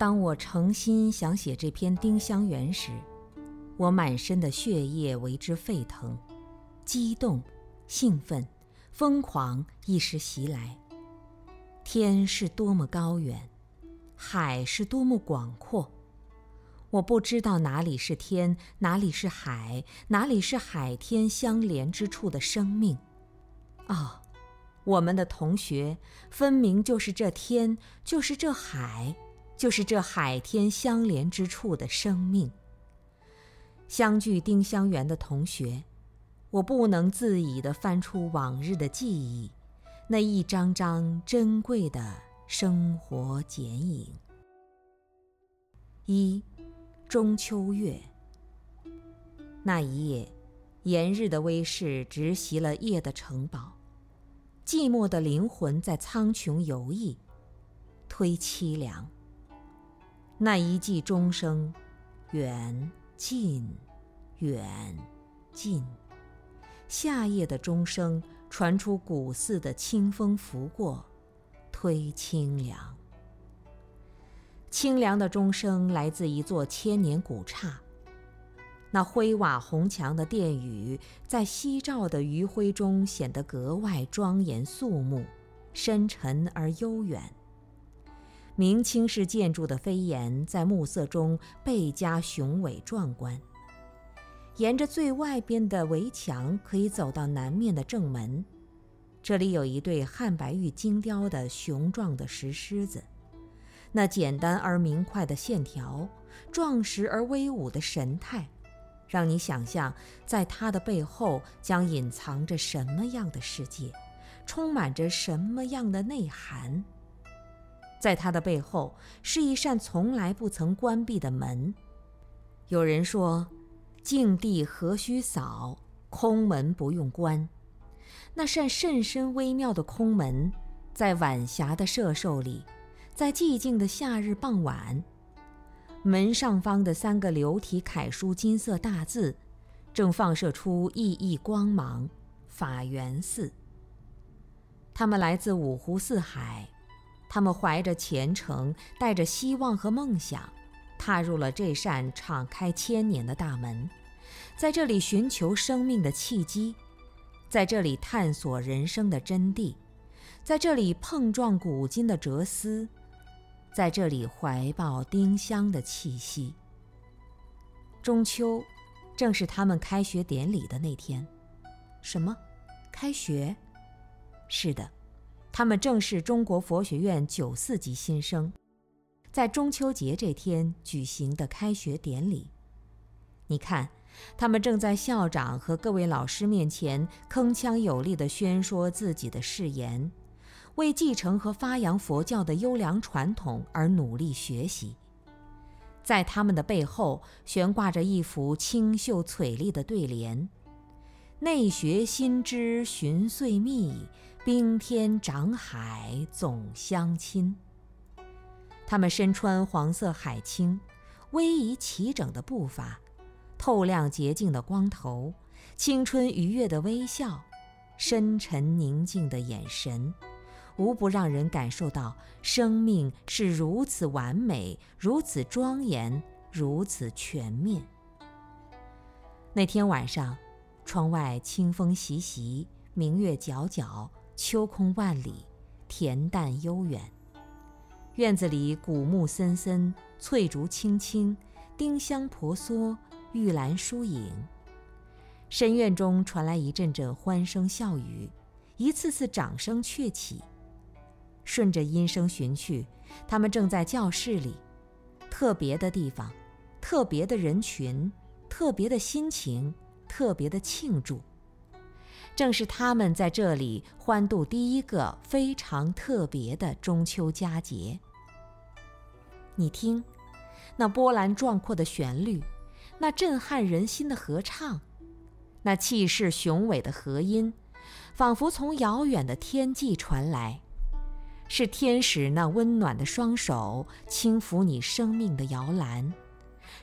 当我诚心想写这篇丁香园时，我满身的血液为之沸腾，激动、兴奋、疯狂一时袭来。天是多么高远，海是多么广阔，我不知道哪里是天，哪里是海，哪里是海天相连之处的生命。哦，我们的同学分明就是这天，就是这海，就是这海天相连之处的生命。相聚丁香园的同学，我不能自已地翻出往日的记忆。那一张张珍贵的生活剪影。一，中秋月。那一夜，炎日的威势直袭了夜的城堡，寂寞的灵魂在苍穹游弋，忒凄凉。那一记钟声，远近，远近，夏夜的钟声。传出古寺的清风拂过，推清凉。清凉的钟声来自一座千年古刹。那灰瓦红墙的殿宇，在夕照的余晖中显得格外庄严肃穆、深沉而悠远。明清式建筑的飞檐在暮色中倍加雄伟壮观。沿着最外边的围墙，可以走到南面的正门。这里有一对汉白玉精雕的雄壮的石狮子，那简单而明快的线条，壮实而威武的神态，让你想象在它的背后将隐藏着什么样的世界，充满着什么样的内涵。在它的背后是一扇从来不曾关闭的门。有人说。净地何须扫，空门不用关。那扇甚深微妙的空门，在晚霞的射兽里，在寂静的夏日傍晚，门上方的三个流体楷书金色大字，正放射出熠熠光芒。法源寺。他们来自五湖四海，他们怀着虔诚，带着希望和梦想。踏入了这扇敞开千年的大门，在这里寻求生命的契机，在这里探索人生的真谛，在这里碰撞古今的哲思，在这里怀抱丁香的气息。中秋，正是他们开学典礼的那天。什么？开学？是的，他们正是中国佛学院九四级新生。在中秋节这天举行的开学典礼，你看，他们正在校长和各位老师面前铿锵有力地宣说自己的誓言，为继承和发扬佛教的优良传统而努力学习。在他们的背后悬挂着一幅清秀翠丽的对联：“内学心知寻岁密，冰天长海总相亲。”他们身穿黄色海青，威仪齐整的步伐，透亮洁净的光头，青春愉悦的微笑，深沉宁静的眼神，无不让人感受到生命是如此完美，如此庄严，如此全面。那天晚上，窗外清风习习，明月皎皎，秋空万里，恬淡悠远。院子里古木森森，翠竹青青，丁香婆娑，玉兰疏影。深院中传来一阵阵欢声笑语，一次次掌声鹊起。顺着音声寻去，他们正在教室里，特别的地方，特别的人群，特别的心情，特别的庆祝。正是他们在这里欢度第一个非常特别的中秋佳节。你听，那波澜壮阔的旋律，那震撼人心的合唱，那气势雄伟的和音，仿佛从遥远的天际传来，是天使那温暖的双手轻抚你生命的摇篮，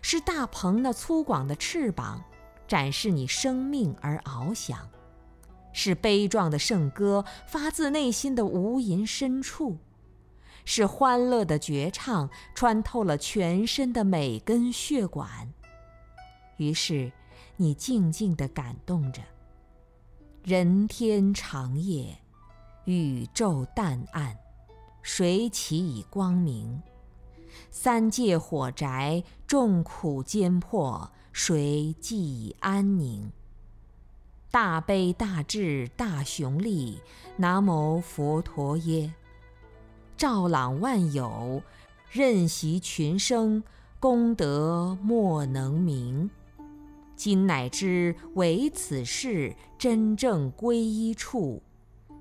是大鹏那粗犷的翅膀展示你生命而翱翔，是悲壮的圣歌发自内心的无垠深处。是欢乐的绝唱，穿透了全身的每根血管。于是，你静静地感动着。人天长夜，宇宙淡暗，谁其以光明？三界火宅，众苦艰迫，谁寄以安宁？大悲大智大雄力，南无佛陀耶！照朗万有，任习群生，功德莫能名。今乃知为此事，真正归依处，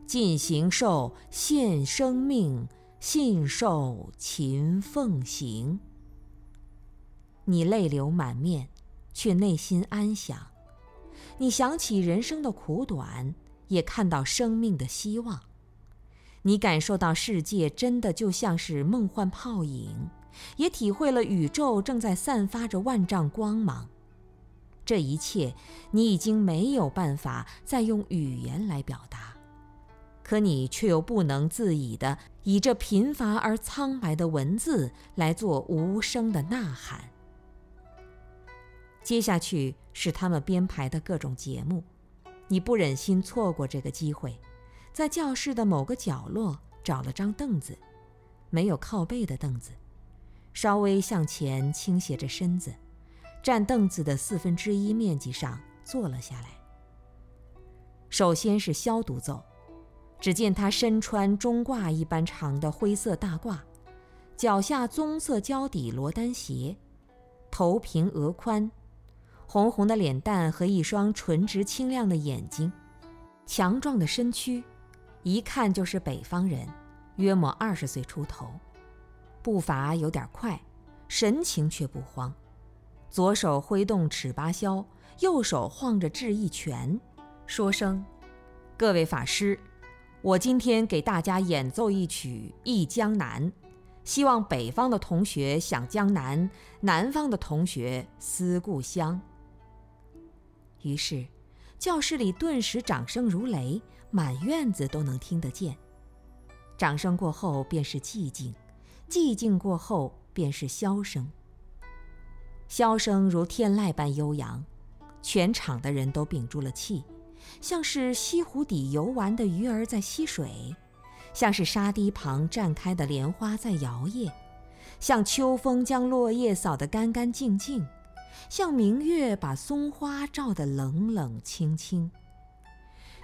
尽行受献生命，信受勤奉行。你泪流满面，却内心安详。你想起人生的苦短，也看到生命的希望。你感受到世界真的就像是梦幻泡影，也体会了宇宙正在散发着万丈光芒。这一切，你已经没有办法再用语言来表达，可你却又不能自已地以这贫乏而苍白的文字来做无声的呐喊。接下去是他们编排的各种节目，你不忍心错过这个机会，在教室的某个角落找了张凳子，没有靠背的凳子，稍微向前倾斜着身子，占凳子的四分之一面积上坐了下来。首先是消毒奏，只见他身穿中褂一般长的灰色大褂，脚下棕色胶底罗丹鞋，头平额宽。红红的脸蛋和一双纯直清亮的眼睛，强壮的身躯，一看就是北方人，约莫二十岁出头，步伐有点快，神情却不慌，左手挥动尺八箫，右手晃着智一拳，说声：“各位法师，我今天给大家演奏一曲《忆江南》，希望北方的同学想江南，南方的同学思故乡。”于是，教室里顿时掌声如雷，满院子都能听得见。掌声过后便是寂静，寂静过后便是箫声。箫声如天籁般悠扬，全场的人都屏住了气，像是西湖底游玩的鱼儿在吸水，像是沙堤旁绽开的莲花在摇曳，像秋风将落叶扫得干干净净。像明月把松花照得冷冷清清。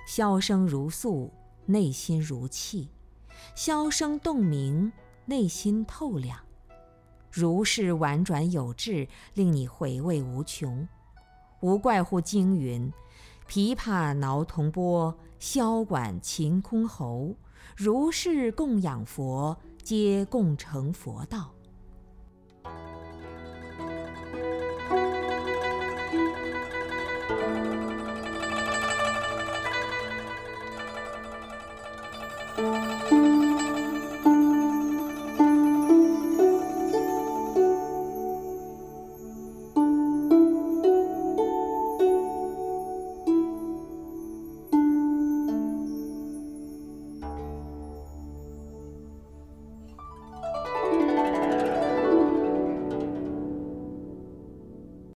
箫声如诉，内心如泣；箫声动明，内心透亮。如是婉转有致，令你回味无穷。无怪乎经云：琵琶挠铜钵，箫管琴箜篌。如是供养佛，皆共成佛道。